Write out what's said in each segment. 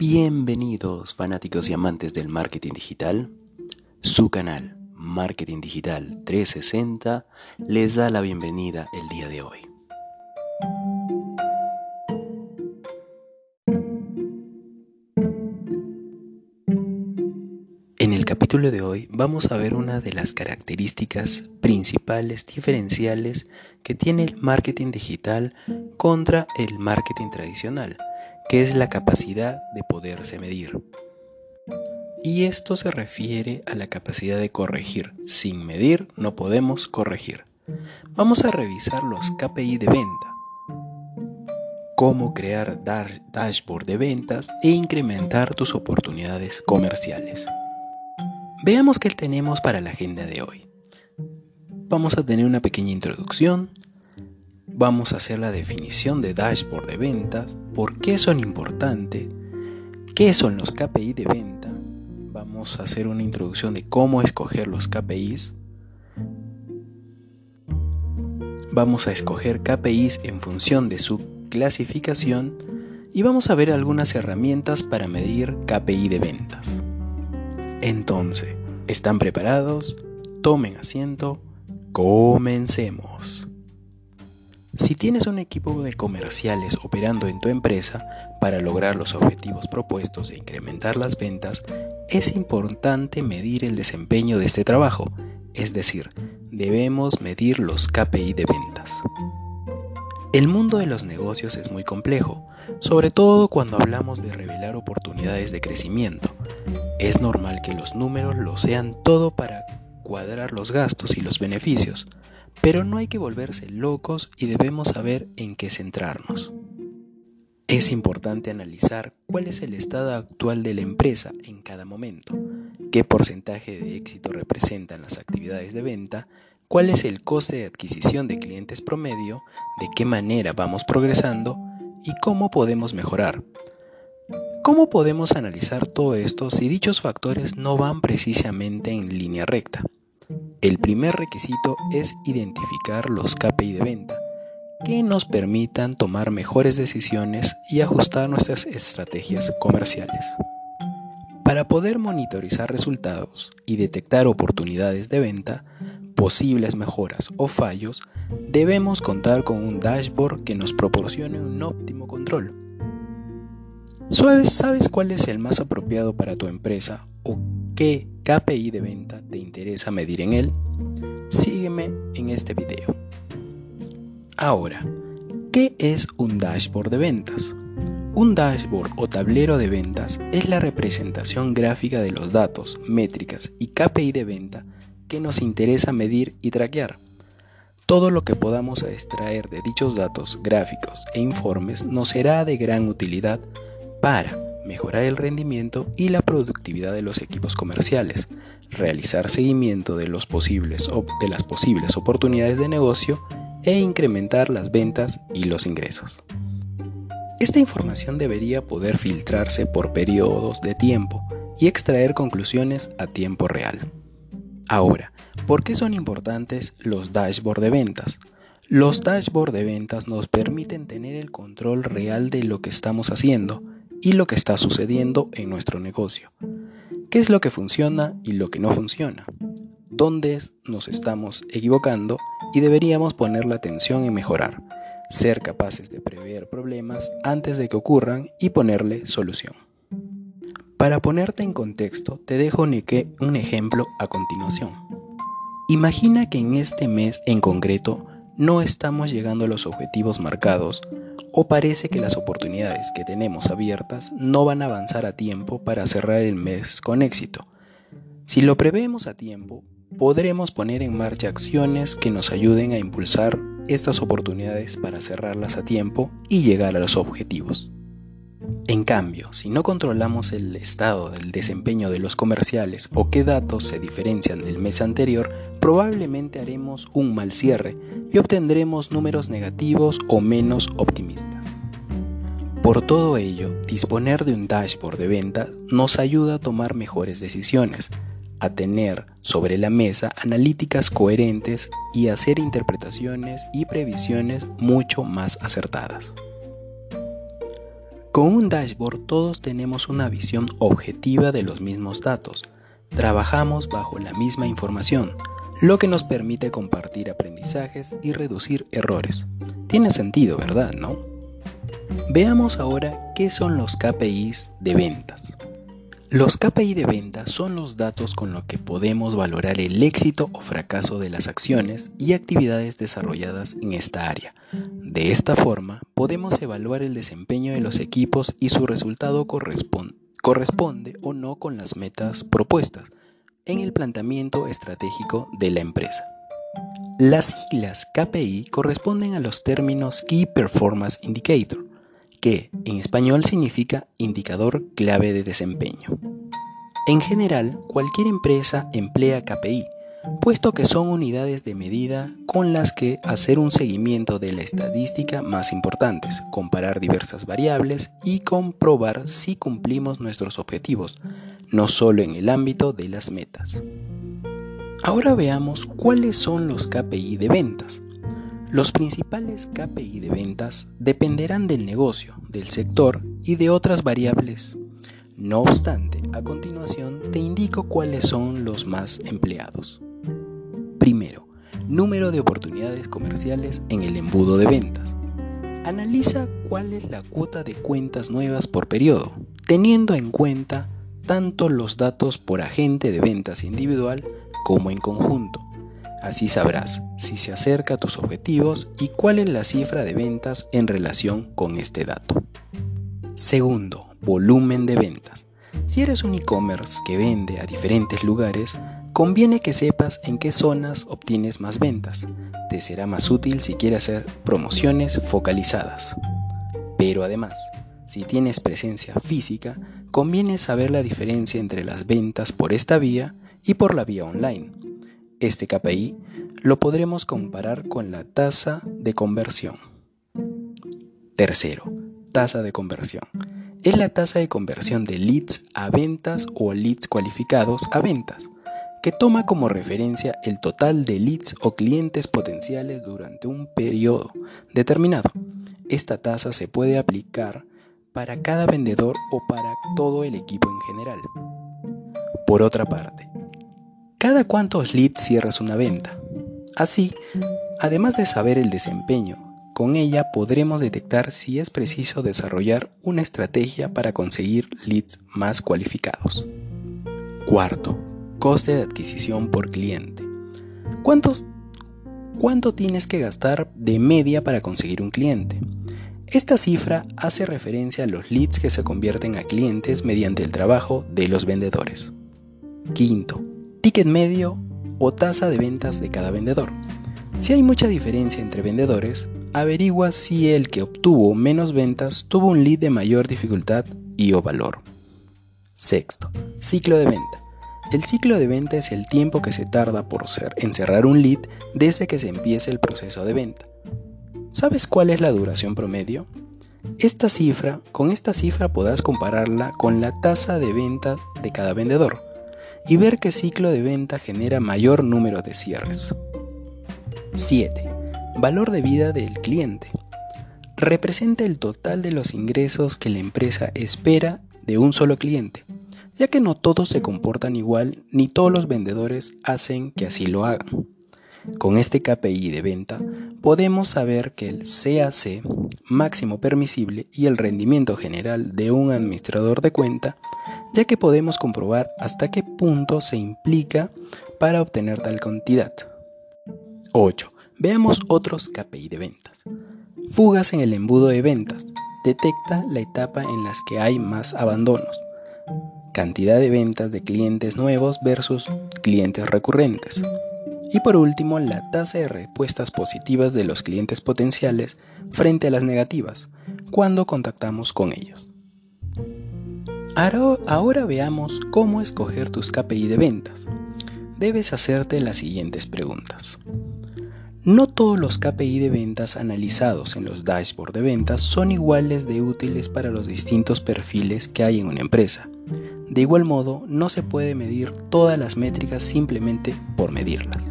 Bienvenidos fanáticos y amantes del marketing digital. Su canal Marketing Digital 360 les da la bienvenida el día de hoy. En el capítulo de hoy vamos a ver una de las características principales diferenciales que tiene el marketing digital contra el marketing tradicional que es la capacidad de poderse medir. Y esto se refiere a la capacidad de corregir. Sin medir no podemos corregir. Vamos a revisar los KPI de venta, cómo crear dashboard de ventas e incrementar tus oportunidades comerciales. Veamos qué tenemos para la agenda de hoy. Vamos a tener una pequeña introducción, vamos a hacer la definición de dashboard de ventas, por qué son importantes, qué son los KPI de venta, vamos a hacer una introducción de cómo escoger los KPIs, vamos a escoger KPIs en función de su clasificación y vamos a ver algunas herramientas para medir KPI de ventas. Entonces, ¿están preparados? Tomen asiento, comencemos. Si tienes un equipo de comerciales operando en tu empresa para lograr los objetivos propuestos e incrementar las ventas, es importante medir el desempeño de este trabajo, es decir, debemos medir los KPI de ventas. El mundo de los negocios es muy complejo, sobre todo cuando hablamos de revelar oportunidades de crecimiento. Es normal que los números lo sean todo para cuadrar los gastos y los beneficios, pero no hay que volverse locos y debemos saber en qué centrarnos. Es importante analizar cuál es el estado actual de la empresa en cada momento, qué porcentaje de éxito representan las actividades de venta, cuál es el coste de adquisición de clientes promedio, de qué manera vamos progresando y cómo podemos mejorar. ¿Cómo podemos analizar todo esto si dichos factores no van precisamente en línea recta? El primer requisito es identificar los KPI de venta que nos permitan tomar mejores decisiones y ajustar nuestras estrategias comerciales. Para poder monitorizar resultados y detectar oportunidades de venta, posibles mejoras o fallos, debemos contar con un dashboard que nos proporcione un óptimo control. ¿Sabes cuál es el más apropiado para tu empresa o qué KPI de venta te interesa medir en él? Sígueme en este video. Ahora, ¿qué es un dashboard de ventas? Un dashboard o tablero de ventas es la representación gráfica de los datos, métricas y KPI de venta que nos interesa medir y traquear. Todo lo que podamos extraer de dichos datos, gráficos e informes nos será de gran utilidad para mejorar el rendimiento y la productividad de los equipos comerciales, realizar seguimiento de, los posibles, de las posibles oportunidades de negocio e incrementar las ventas y los ingresos. Esta información debería poder filtrarse por periodos de tiempo y extraer conclusiones a tiempo real. Ahora, ¿por qué son importantes los dashboard de ventas? Los dashboard de ventas nos permiten tener el control real de lo que estamos haciendo y lo que está sucediendo en nuestro negocio. ¿Qué es lo que funciona y lo que no funciona? ¿Dónde nos estamos equivocando y deberíamos poner la atención en mejorar? Ser capaces de prever problemas antes de que ocurran y ponerle solución. Para ponerte en contexto, te dejo un ejemplo a continuación. Imagina que en este mes en concreto no estamos llegando a los objetivos marcados o parece que las oportunidades que tenemos abiertas no van a avanzar a tiempo para cerrar el mes con éxito. Si lo prevemos a tiempo, podremos poner en marcha acciones que nos ayuden a impulsar estas oportunidades para cerrarlas a tiempo y llegar a los objetivos. En cambio, si no controlamos el estado del desempeño de los comerciales o qué datos se diferencian del mes anterior, probablemente haremos un mal cierre y obtendremos números negativos o menos optimistas. Por todo ello, disponer de un dashboard de venta nos ayuda a tomar mejores decisiones, a tener sobre la mesa analíticas coherentes y hacer interpretaciones y previsiones mucho más acertadas. Con un dashboard todos tenemos una visión objetiva de los mismos datos. Trabajamos bajo la misma información, lo que nos permite compartir aprendizajes y reducir errores. Tiene sentido, ¿verdad? ¿No? Veamos ahora qué son los KPIs de ventas. Los KPI de ventas son los datos con los que podemos valorar el éxito o fracaso de las acciones y actividades desarrolladas en esta área. De esta forma, podemos evaluar el desempeño de los equipos y su resultado corresponde, corresponde o no con las metas propuestas en el planteamiento estratégico de la empresa. Las siglas KPI corresponden a los términos Key Performance Indicator, que en español significa indicador clave de desempeño. En general, cualquier empresa emplea KPI, puesto que son unidades de medida con las que hacer un seguimiento de la estadística más importantes, comparar diversas variables y comprobar si cumplimos nuestros objetivos, no solo en el ámbito de las metas. Ahora veamos cuáles son los KPI de ventas. Los principales KPI de ventas dependerán del negocio, del sector y de otras variables. No obstante, a continuación te indico cuáles son los más empleados. Primero, número de oportunidades comerciales en el embudo de ventas. Analiza cuál es la cuota de cuentas nuevas por periodo, teniendo en cuenta tanto los datos por agente de ventas individual como en conjunto. Así sabrás si se acerca a tus objetivos y cuál es la cifra de ventas en relación con este dato. Segundo, volumen de ventas. Si eres un e-commerce que vende a diferentes lugares, conviene que sepas en qué zonas obtienes más ventas. Te será más útil si quieres hacer promociones focalizadas. Pero además, si tienes presencia física, conviene saber la diferencia entre las ventas por esta vía y por la vía online. Este KPI lo podremos comparar con la tasa de conversión. Tercero, tasa de conversión. Es la tasa de conversión de leads a ventas o leads cualificados a ventas, que toma como referencia el total de leads o clientes potenciales durante un periodo determinado. Esta tasa se puede aplicar para cada vendedor o para todo el equipo en general. Por otra parte, cada cuántos leads cierras una venta. Así, además de saber el desempeño, con ella podremos detectar si es preciso desarrollar una estrategia para conseguir leads más cualificados. Cuarto, coste de adquisición por cliente. ¿Cuántos, ¿Cuánto tienes que gastar de media para conseguir un cliente? Esta cifra hace referencia a los leads que se convierten a clientes mediante el trabajo de los vendedores. Quinto, ticket medio o tasa de ventas de cada vendedor. Si hay mucha diferencia entre vendedores, averigua si el que obtuvo menos ventas tuvo un lead de mayor dificultad y o valor. Sexto, ciclo de venta. El ciclo de venta es el tiempo que se tarda por ser, cerrar un lead desde que se empiece el proceso de venta. ¿Sabes cuál es la duración promedio? Esta cifra, con esta cifra podrás compararla con la tasa de venta de cada vendedor y ver qué ciclo de venta genera mayor número de cierres. 7. Valor de vida del cliente. Representa el total de los ingresos que la empresa espera de un solo cliente, ya que no todos se comportan igual ni todos los vendedores hacen que así lo hagan. Con este KPI de venta podemos saber que el CAC máximo permisible y el rendimiento general de un administrador de cuenta ya que podemos comprobar hasta qué punto se implica para obtener tal cantidad. 8. Veamos otros KPI de ventas. Fugas en el embudo de ventas. Detecta la etapa en las que hay más abandonos. Cantidad de ventas de clientes nuevos versus clientes recurrentes. Y por último, la tasa de respuestas positivas de los clientes potenciales frente a las negativas cuando contactamos con ellos. Ahora veamos cómo escoger tus KPI de ventas. Debes hacerte las siguientes preguntas. No todos los KPI de ventas analizados en los dashboards de ventas son iguales de útiles para los distintos perfiles que hay en una empresa. De igual modo, no se puede medir todas las métricas simplemente por medirlas.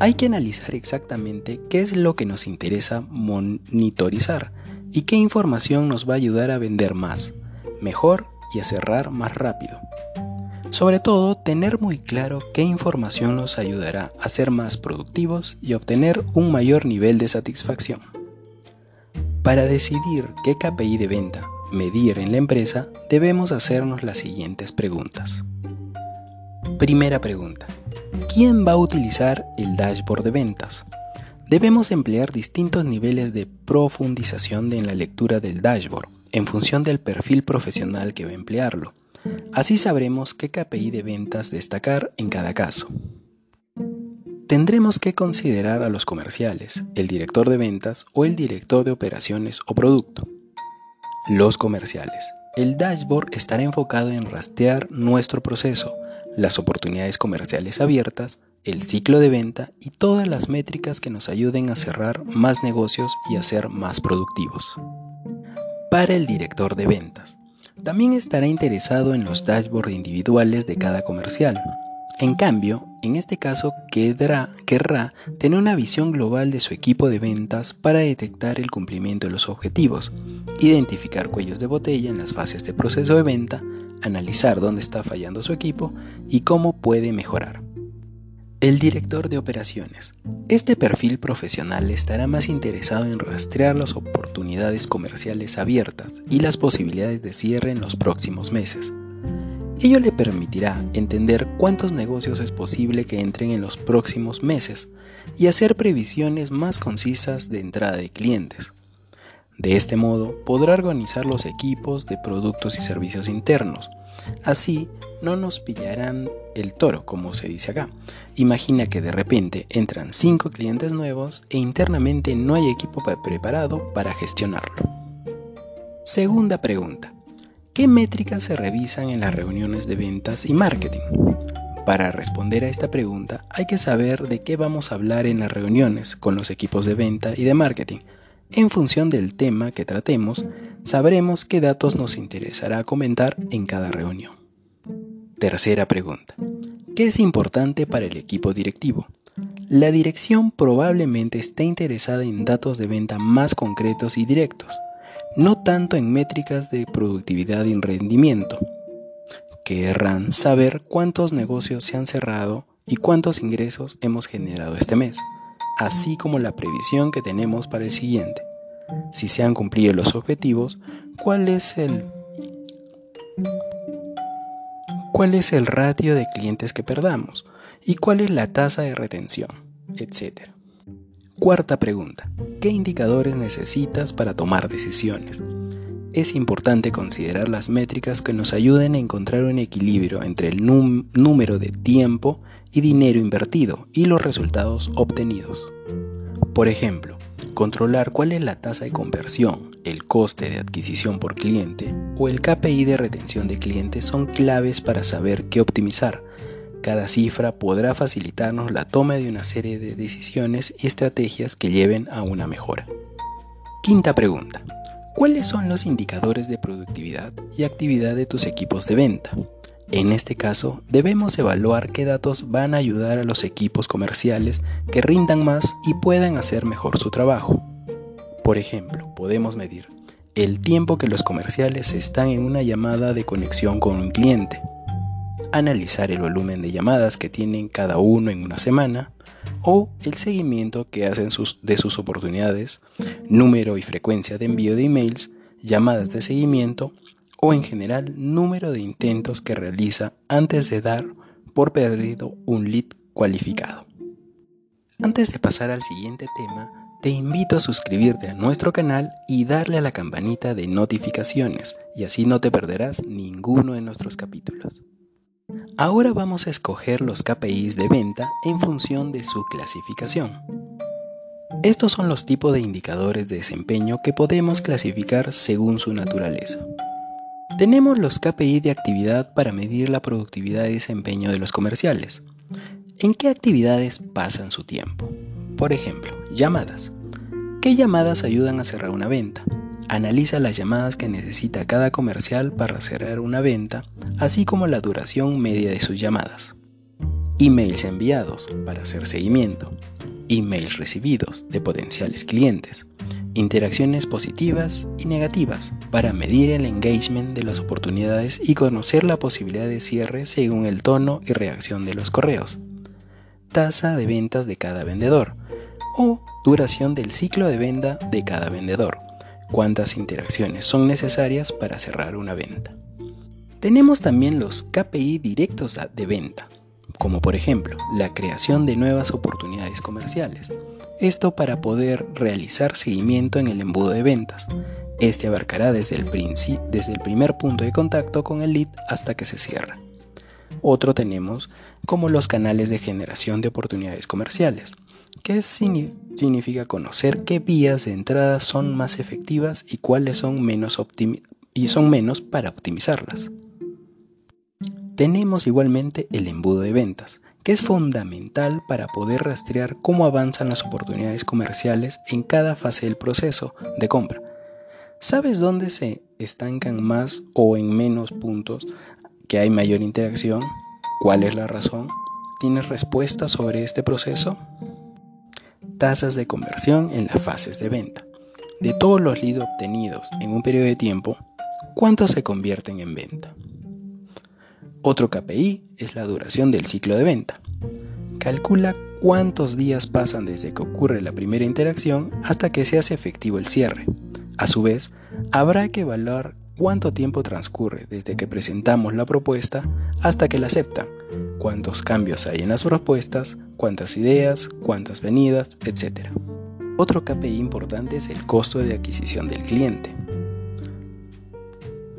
Hay que analizar exactamente qué es lo que nos interesa monitorizar y qué información nos va a ayudar a vender más, mejor y a cerrar más rápido. Sobre todo, tener muy claro qué información nos ayudará a ser más productivos y obtener un mayor nivel de satisfacción. Para decidir qué KPI de venta medir en la empresa, debemos hacernos las siguientes preguntas. Primera pregunta. ¿Quién va a utilizar el dashboard de ventas? Debemos emplear distintos niveles de profundización en la lectura del dashboard en función del perfil profesional que va a emplearlo. Así sabremos qué KPI de ventas destacar en cada caso. Tendremos que considerar a los comerciales, el director de ventas o el director de operaciones o producto. Los comerciales. El dashboard estará enfocado en rastrear nuestro proceso, las oportunidades comerciales abiertas, el ciclo de venta y todas las métricas que nos ayuden a cerrar más negocios y a ser más productivos. Para el director de ventas. También estará interesado en los dashboards individuales de cada comercial. En cambio, en este caso querrá, querrá tener una visión global de su equipo de ventas para detectar el cumplimiento de los objetivos, identificar cuellos de botella en las fases de proceso de venta, analizar dónde está fallando su equipo y cómo puede mejorar. El director de operaciones. Este perfil profesional estará más interesado en rastrear las oportunidades comerciales abiertas y las posibilidades de cierre en los próximos meses. Ello le permitirá entender cuántos negocios es posible que entren en los próximos meses y hacer previsiones más concisas de entrada de clientes. De este modo, podrá organizar los equipos de productos y servicios internos. Así, no nos pillarán el toro, como se dice acá. Imagina que de repente entran 5 clientes nuevos e internamente no hay equipo preparado para gestionarlo. Segunda pregunta. ¿Qué métricas se revisan en las reuniones de ventas y marketing? Para responder a esta pregunta hay que saber de qué vamos a hablar en las reuniones con los equipos de venta y de marketing. En función del tema que tratemos, sabremos qué datos nos interesará comentar en cada reunión. Tercera pregunta. ¿Qué es importante para el equipo directivo? La dirección probablemente esté interesada en datos de venta más concretos y directos no tanto en métricas de productividad y rendimiento. Querrán saber cuántos negocios se han cerrado y cuántos ingresos hemos generado este mes, así como la previsión que tenemos para el siguiente. Si se han cumplido los objetivos, cuál es el cuál es el ratio de clientes que perdamos y cuál es la tasa de retención, etcétera. Cuarta pregunta. ¿Qué indicadores necesitas para tomar decisiones? Es importante considerar las métricas que nos ayuden a encontrar un equilibrio entre el número de tiempo y dinero invertido y los resultados obtenidos. Por ejemplo, controlar cuál es la tasa de conversión, el coste de adquisición por cliente o el KPI de retención de clientes son claves para saber qué optimizar cada cifra podrá facilitarnos la toma de una serie de decisiones y estrategias que lleven a una mejora. Quinta pregunta. ¿Cuáles son los indicadores de productividad y actividad de tus equipos de venta? En este caso, debemos evaluar qué datos van a ayudar a los equipos comerciales que rindan más y puedan hacer mejor su trabajo. Por ejemplo, podemos medir el tiempo que los comerciales están en una llamada de conexión con un cliente, analizar el volumen de llamadas que tienen cada uno en una semana o el seguimiento que hacen de sus oportunidades, número y frecuencia de envío de emails, llamadas de seguimiento o en general número de intentos que realiza antes de dar por perdido un lead cualificado. Antes de pasar al siguiente tema, te invito a suscribirte a nuestro canal y darle a la campanita de notificaciones y así no te perderás ninguno de nuestros capítulos. Ahora vamos a escoger los KPIs de venta en función de su clasificación. Estos son los tipos de indicadores de desempeño que podemos clasificar según su naturaleza. Tenemos los KPI de actividad para medir la productividad y desempeño de los comerciales. ¿En qué actividades pasan su tiempo? Por ejemplo, llamadas. ¿Qué llamadas ayudan a cerrar una venta? Analiza las llamadas que necesita cada comercial para cerrar una venta, así como la duración media de sus llamadas. Emails enviados para hacer seguimiento. Emails recibidos de potenciales clientes. interacciones positivas y negativas para medir el engagement de las oportunidades y conocer la posibilidad de cierre según el tono y reacción de los correos. Tasa de ventas de cada vendedor o duración del ciclo de venta de cada vendedor. Cuántas interacciones son necesarias para cerrar una venta. Tenemos también los KPI directos de venta, como por ejemplo la creación de nuevas oportunidades comerciales. Esto para poder realizar seguimiento en el embudo de ventas. Este abarcará desde el, desde el primer punto de contacto con el lead hasta que se cierra. Otro tenemos como los canales de generación de oportunidades comerciales, que significa conocer qué vías de entrada son más efectivas y cuáles son menos, para optimizarlas. Tenemos igualmente el embudo de ventas, que es fundamental para poder rastrear cómo avanzan las oportunidades comerciales en cada fase del proceso de compra. ¿Sabes dónde se estancan más o en menos puntos que hay mayor interacción? ¿Cuál es la razón? ¿Tienes respuesta sobre este proceso? Tasas de conversión en las fases de venta. De todos los leads obtenidos en un periodo de tiempo, ¿cuántos se convierten en venta? Otro KPI es la duración del ciclo de venta. Calcula cuántos días pasan desde que ocurre la primera interacción hasta que se hace efectivo el cierre. A su vez, habrá que evaluar cuánto tiempo transcurre desde que presentamos la propuesta hasta que la aceptan, cuántos cambios hay en las propuestas, cuántas ideas, cuántas venidas, etc. Otro KPI importante es el costo de adquisición del cliente.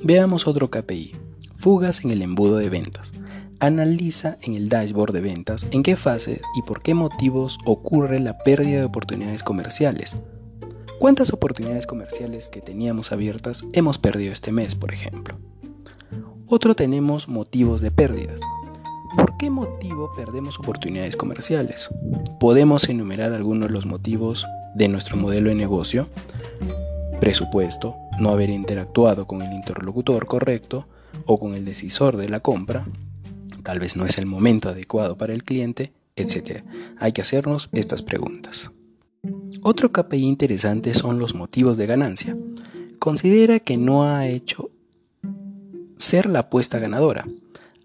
Veamos otro KPI, Fugas en el embudo de ventas. Analiza en el dashboard de ventas en qué fase y por qué motivos ocurre la pérdida de oportunidades comerciales. ¿Cuántas oportunidades comerciales que teníamos abiertas hemos perdido este mes, por ejemplo? Otro tenemos motivos de pérdidas. ¿Por qué motivo perdemos oportunidades comerciales? Podemos enumerar algunos de los motivos de nuestro modelo de negocio. Presupuesto, no haber interactuado con el interlocutor correcto, o con el decisor de la compra, tal vez no es el momento adecuado para el cliente, etc. Hay que hacernos estas preguntas. Otro KPI interesante son los motivos de ganancia. Considera que no ha hecho ser la apuesta ganadora.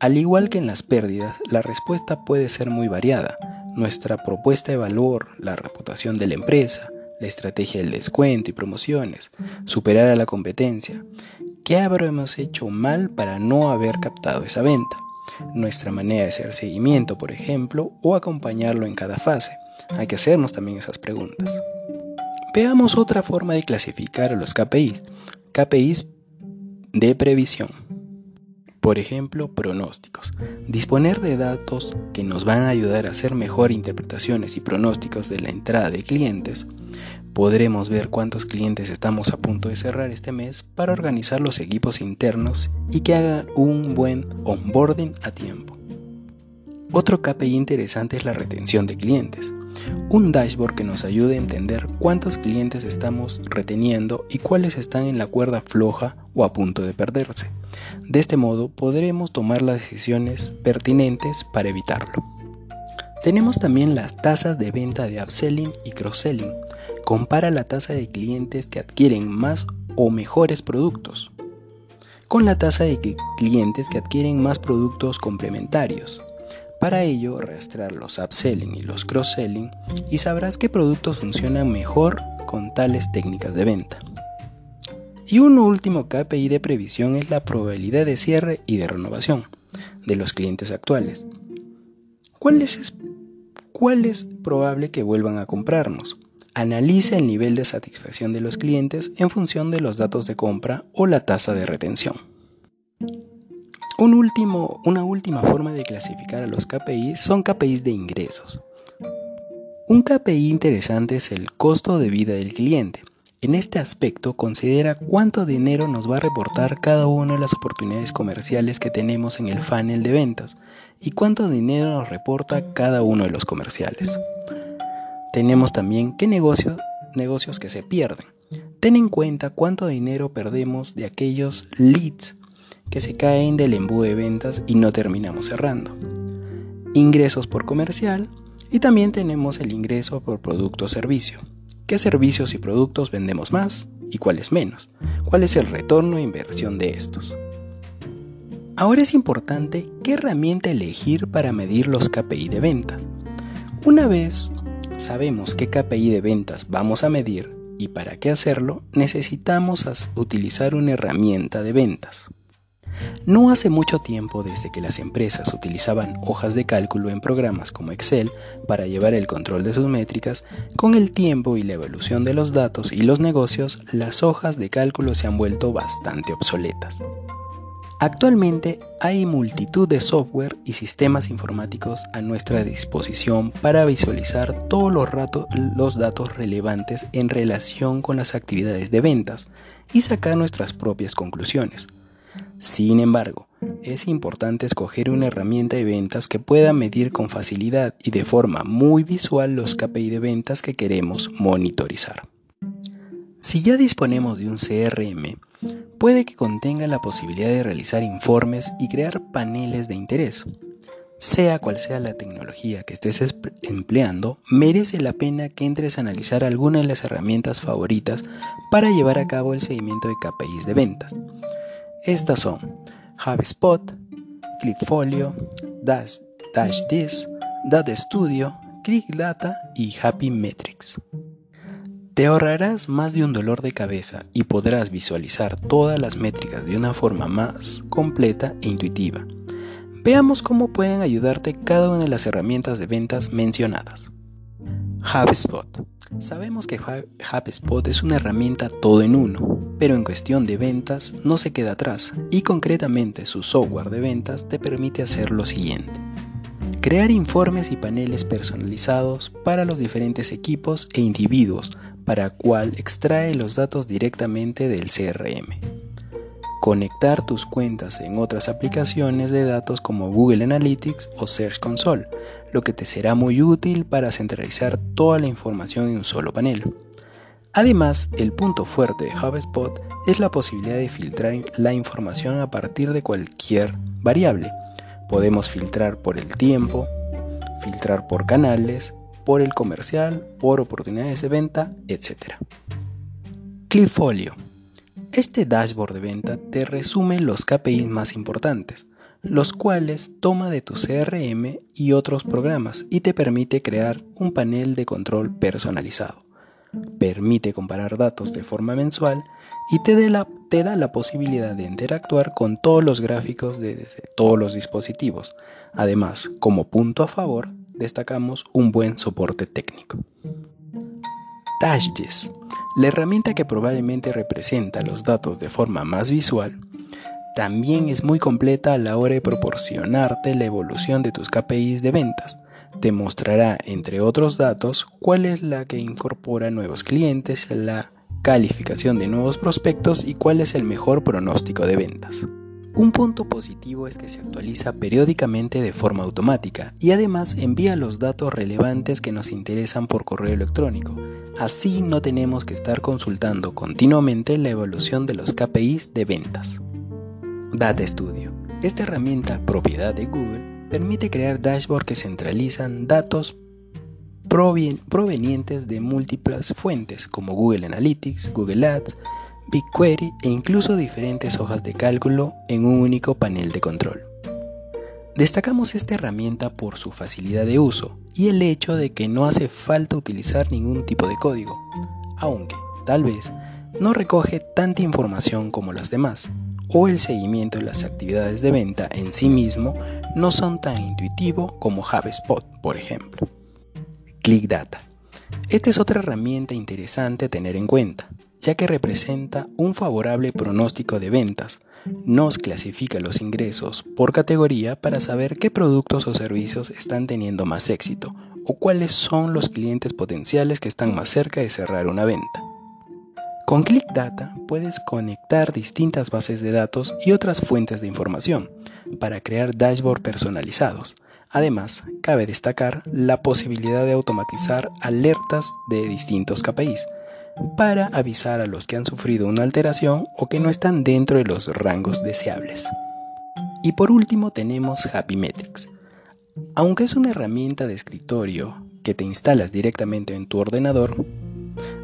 Al igual que en las pérdidas, la respuesta puede ser muy variada. Nuestra propuesta de valor, la reputación de la empresa, la estrategia del descuento y promociones, superar a la competencia. ¿Qué habremos hecho mal para no haber captado esa venta? Nuestra manera de hacer seguimiento, por ejemplo, o acompañarlo en cada fase. Hay que hacernos también esas preguntas. Veamos otra forma de clasificar a los KPIs. KPIs de previsión. Por ejemplo, pronósticos. Disponer de datos que nos van a ayudar a hacer mejor interpretaciones y pronósticos de la entrada de clientes. Podremos ver cuántos clientes estamos a punto de cerrar este mes para organizar los equipos internos y que hagan un buen onboarding a tiempo. Otro KPI interesante es la retención de clientes un dashboard que nos ayude a entender cuántos clientes estamos reteniendo y cuáles están en la cuerda floja o a punto de perderse. De este modo podremos tomar las decisiones pertinentes para evitarlo. Tenemos también las tasas de venta de upselling y cross-selling. Compara la tasa de clientes que adquieren más o mejores productos con la tasa de clientes que adquieren más productos complementarios. Para ello, rastrear los upselling y los cross-selling y sabrás qué productos funcionan mejor con tales técnicas de venta. Y un último KPI de previsión es la probabilidad de cierre y de renovación de los clientes actuales. ¿Cuál es, cuál es probable que vuelvan a comprarnos? Analiza el nivel de satisfacción de los clientes en función de los datos de compra o la tasa de retención. Un último, una última forma de clasificar a los KPIs son KPIs de ingresos. Un KPI interesante es el costo de vida del cliente. En este aspecto considera cuánto dinero nos va a reportar cada una de las oportunidades comerciales que tenemos en el funnel de ventas y cuánto dinero nos reporta cada uno de los comerciales. Tenemos también qué negocios, negocios que se pierden. Ten en cuenta cuánto dinero perdemos de aquellos leads que se caen del embudo de ventas y no terminamos cerrando. Ingresos por comercial y también tenemos el ingreso por producto o servicio. qué servicios y productos vendemos más y cuáles menos, cuál es el retorno e inversión de estos. Ahora es importante qué herramienta elegir para medir los KPI de ventas. Una vez sabemos qué KPI de ventas vamos a medir y para qué hacerlo, necesitamos utilizar una herramienta de ventas. No hace mucho tiempo desde que las empresas utilizaban hojas de cálculo en programas como Excel para llevar el control de sus métricas, con el tiempo y la evolución de los datos y los negocios, las hojas de cálculo se han vuelto bastante obsoletas. Actualmente hay multitud de software y sistemas informáticos a nuestra disposición para visualizar todos los, los, datos relevantes en relación con las actividades de ventas y sacar nuestras propias conclusiones. Sin embargo, es importante escoger una herramienta de ventas que pueda medir con facilidad y de forma muy visual los KPI de ventas que queremos monitorizar. Si ya disponemos de un CRM, puede que contenga la posibilidad de realizar informes y crear paneles de interés. Sea cual sea la tecnología que estés empleando, merece la pena que entres a analizar alguna de las herramientas favoritas para llevar a cabo el seguimiento de KPIs de ventas. Estas son HubSpot, ClickFolio, Dash, DashThis, Data Studio, ClickData y Happy Metrics. Te ahorrarás más de un dolor de cabeza y podrás visualizar todas las métricas de una forma más completa e intuitiva. Veamos cómo pueden ayudarte cada una de las herramientas de ventas mencionadas. HubSpot. Sabemos que HubSpot es una herramienta todo en uno, pero en cuestión de ventas no se queda atrás y concretamente su software de ventas te permite hacer lo siguiente. Crear informes y paneles personalizados para los diferentes equipos e individuos para cual extrae los datos directamente del CRM. Conectar tus cuentas en otras aplicaciones de datos como Google Analytics o Search Console, lo que te será muy útil para centralizar toda la información en un solo panel. Además, el punto fuerte de HubSpot es la posibilidad de filtrar la información a partir de cualquier variable. Podemos filtrar por el tiempo, filtrar por canales, por el comercial, por oportunidades de venta, etc. Clipfolio. Este dashboard de venta te resume los KPIs más importantes, los cuales toma de tu CRM y otros programas y te permite crear un panel de control personalizado permite comparar datos de forma mensual y te, da la posibilidad de interactuar con todos los gráficos de, todos los dispositivos. Además, como punto a favor, destacamos un buen soporte técnico. DashGIS, la herramienta que probablemente representa los datos de forma más visual, también es muy completa a la hora de proporcionarte la evolución de tus KPIs de ventas te mostrará, entre otros datos, cuál es la que incorpora nuevos clientes, la calificación de nuevos prospectos y cuál es el mejor pronóstico de ventas. Un punto positivo es que se actualiza periódicamente de forma automática y además envía los datos relevantes que nos interesan por correo electrónico. Así no tenemos que estar consultando continuamente la evolución de los KPIs de ventas. Data Studio. Esta herramienta, propiedad de Google, permite crear dashboards que centralizan datos provenientes de múltiples fuentes como Google Analytics, Google Ads, BigQuery e incluso diferentes hojas de cálculo en un único panel de control. Destacamos esta herramienta por su facilidad de uso y el hecho de que no hace falta utilizar ningún tipo de código, aunque, tal vez, no recoge tanta información como las demás, o el seguimiento de las actividades de venta en sí mismo no son tan intuitivo como HubSpot, por ejemplo. ClickData. Esta es otra herramienta interesante a tener en cuenta, ya que representa un favorable pronóstico de ventas. Nos clasifica los ingresos por categoría para saber qué productos o servicios están teniendo más éxito o cuáles son los clientes potenciales que están más cerca de cerrar una venta. Con ClickData puedes conectar distintas bases de datos y otras fuentes de información para crear dashboards personalizados. Además, cabe destacar la posibilidad de automatizar alertas de distintos KPIs para avisar a los que han sufrido una alteración o que no están dentro de los rangos deseables. Y por último tenemos Happy Metrics. Aunque es una herramienta de escritorio que te instalas directamente en tu ordenador,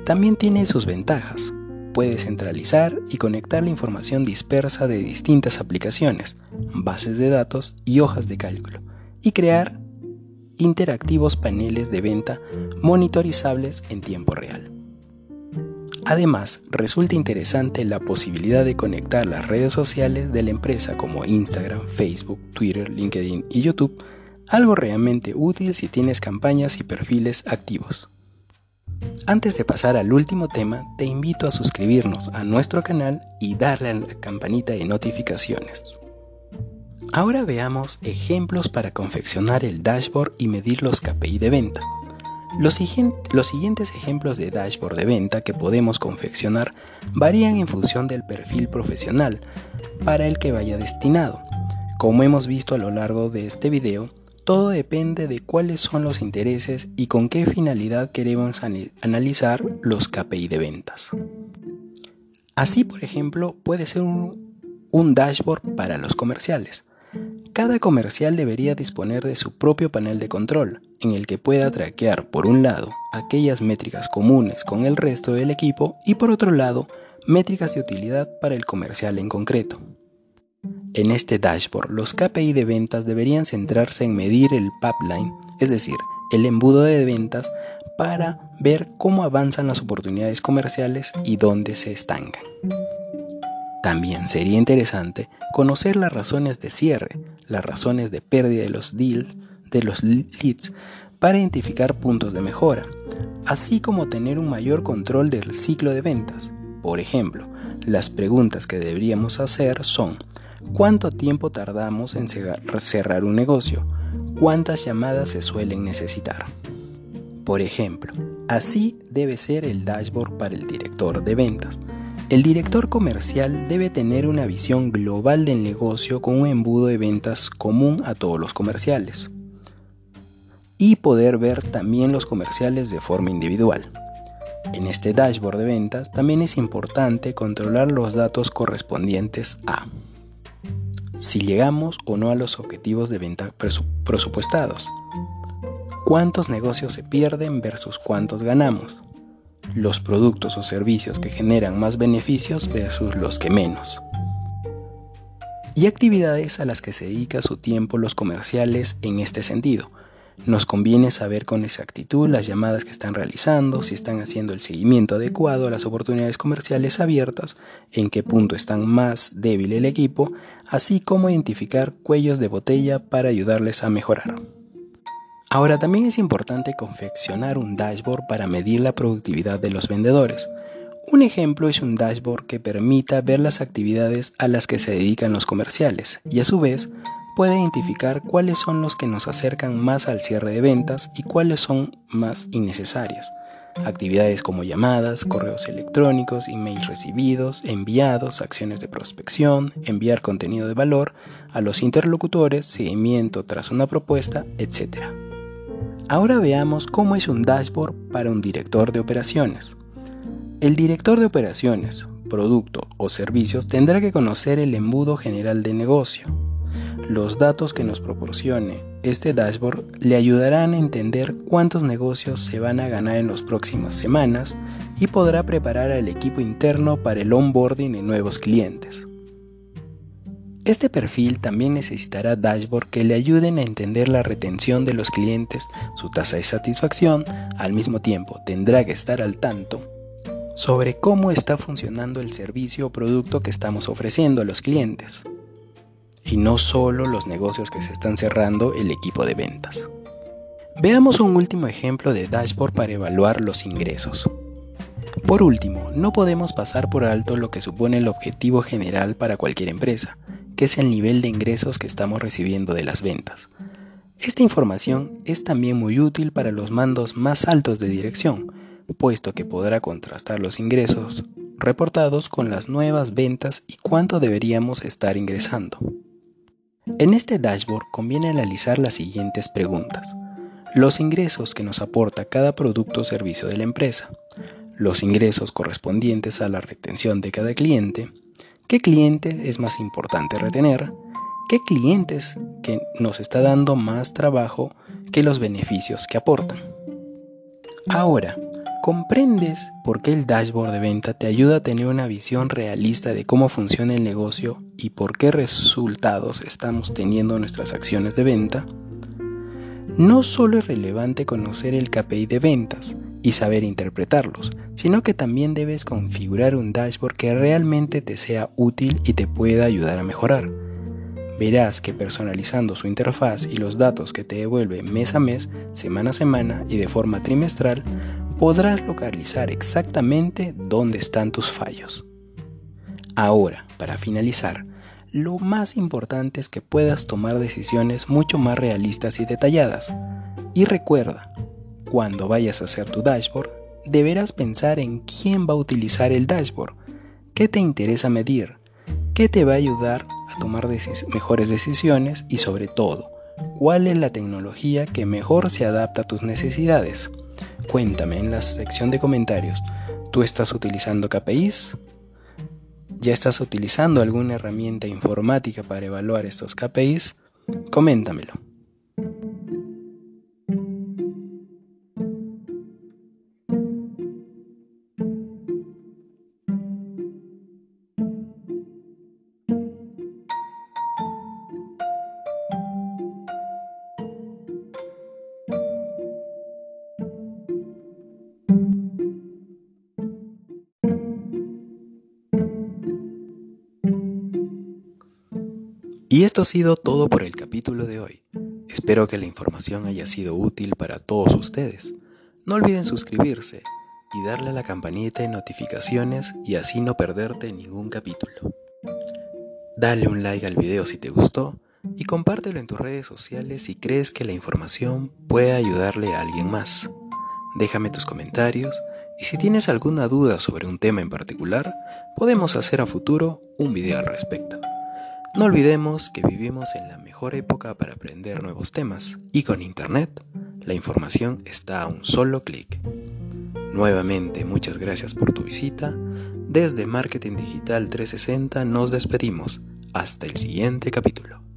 también tiene sus ventajas. Puede centralizar y conectar la información dispersa de distintas aplicaciones, bases de datos y hojas de cálculo, y crear interactivos paneles de venta monitorizables en tiempo real. Además, resulta interesante la posibilidad de conectar las redes sociales de la empresa como Instagram, Facebook, Twitter, LinkedIn y YouTube, algo realmente útil si tienes campañas y perfiles activos. Antes de pasar al último tema, te invito a suscribirnos a nuestro canal y darle a la campanita de notificaciones. Ahora veamos ejemplos para confeccionar el dashboard y medir los KPI de venta. Los, siguientes ejemplos de dashboard de venta que podemos confeccionar varían en función del perfil profesional para el que vaya destinado. Como hemos visto a lo largo de este video, todo depende de cuáles son los intereses y con qué finalidad queremos analizar los KPI de ventas. Así, por ejemplo, puede ser un dashboard para los comerciales. Cada comercial debería disponer de su propio panel de control, en el que pueda traquear por un lado aquellas métricas comunes con el resto del equipo y por otro lado métricas de utilidad para el comercial en concreto. En este dashboard, los KPI de ventas deberían centrarse en medir el pipeline, es decir, el embudo de ventas, para ver cómo avanzan las oportunidades comerciales y dónde se estancan. También sería interesante conocer las razones de cierre, las razones de pérdida de los deals, de los leads, para identificar puntos de mejora, así como tener un mayor control del ciclo de ventas. Por ejemplo, las preguntas que deberíamos hacer son ¿cuánto tiempo tardamos en cerrar un negocio? ¿Cuántas llamadas se suelen necesitar? Por ejemplo, así debe ser el dashboard para el director de ventas. El director comercial debe tener una visión global del negocio con un embudo de ventas común a todos los comerciales y poder ver también los comerciales de forma individual. En este dashboard de ventas también es importante controlar los datos correspondientes a si llegamos o no a los objetivos de venta presupuestados, cuántos negocios se pierden versus cuántos ganamos, los productos o servicios que generan más beneficios versus los que menos. Y actividades a las que se dedica su tiempo los comerciales en este sentido. Nos conviene saber con exactitud las llamadas que están realizando, si están haciendo el seguimiento adecuado a las oportunidades comerciales abiertas, en qué punto están más débil el equipo, así como identificar cuellos de botella para ayudarles a mejorar. Ahora también es importante confeccionar un dashboard para medir la productividad de los vendedores. Un ejemplo es un dashboard que permita ver las actividades a las que se dedican los comerciales y a su vez puede identificar cuáles son los que nos acercan más al cierre de ventas y cuáles son más innecesarias. Actividades como llamadas, correos electrónicos, emails recibidos, enviados, acciones de prospección, enviar contenido de valor a los interlocutores, seguimiento tras una propuesta, etc. Ahora veamos cómo es un dashboard para un director de operaciones. El director de operaciones, producto o servicios tendrá que conocer el embudo general de negocio. Los datos que nos proporcione este dashboard le ayudarán a entender cuántos negocios se van a ganar en las próximas semanas y podrá preparar al equipo interno para el onboarding de nuevos clientes. Este perfil también necesitará dashboard que le ayuden a entender la retención de los clientes, su tasa de satisfacción, al mismo tiempo tendrá que estar al tanto sobre cómo está funcionando el servicio o producto que estamos ofreciendo a los clientes. Y no solo los negocios que se están cerrando el equipo de ventas. Veamos un último ejemplo de dashboard para evaluar los ingresos. Por último, no podemos pasar por alto lo que supone el objetivo general para cualquier empresa, que es el nivel de ingresos que estamos recibiendo de las ventas. Esta información es también muy útil para los mandos más altos de dirección, puesto que podrá contrastar los ingresos reportados con las nuevas ventas y cuánto deberíamos estar ingresando. En este dashboard conviene analizar las siguientes preguntas. Los ingresos que nos aporta cada producto o servicio de la empresa, los ingresos correspondientes a la retención de cada cliente, ¿Qué cliente es más importante retener? ¿Qué clientes que nos está dando más trabajo que los beneficios que aportan? Ahora, ¿Comprendes por qué el dashboard de venta te ayuda a tener una visión realista de cómo funciona el negocio y por qué resultados estamos teniendo nuestras acciones de venta? No solo es relevante conocer el KPI de ventas y saber interpretarlos, sino que también debes configurar un dashboard que realmente te sea útil y te pueda ayudar a mejorar. Verás que personalizando su interfaz y los datos que te devuelve mes a mes, semana a semana y de forma trimestral, podrás localizar exactamente dónde están tus fallos. Ahora, para finalizar, lo más importante es que puedas tomar decisiones mucho más realistas y detalladas. Y recuerda, cuando vayas a hacer tu dashboard, deberás pensar en quién va a utilizar el dashboard, qué te interesa medir, qué te va a ayudar a tomar mejores decisiones y sobre todo, cuál es la tecnología que mejor se adapta a tus necesidades. Cuéntame en la sección de comentarios, ¿tú estás utilizando KPIs? ¿Ya estás utilizando alguna herramienta informática para evaluar estos KPIs? Coméntamelo. Y esto ha sido todo por el capítulo de hoy. Espero que la información haya sido útil para todos ustedes. No olviden suscribirse y darle a la campanita de notificaciones y así no perderte ningún capítulo. Dale un like al video si te gustó y compártelo en tus redes sociales si crees que la información puede ayudarle a alguien más. Déjame tus comentarios y si tienes alguna duda sobre un tema en particular, podemos hacer a futuro un video al respecto. No olvidemos que vivimos en la mejor época para aprender nuevos temas y con Internet la información está a un solo clic. Nuevamente muchas gracias por tu visita. Desde Marketing Digital 360 nos despedimos. Hasta el siguiente capítulo.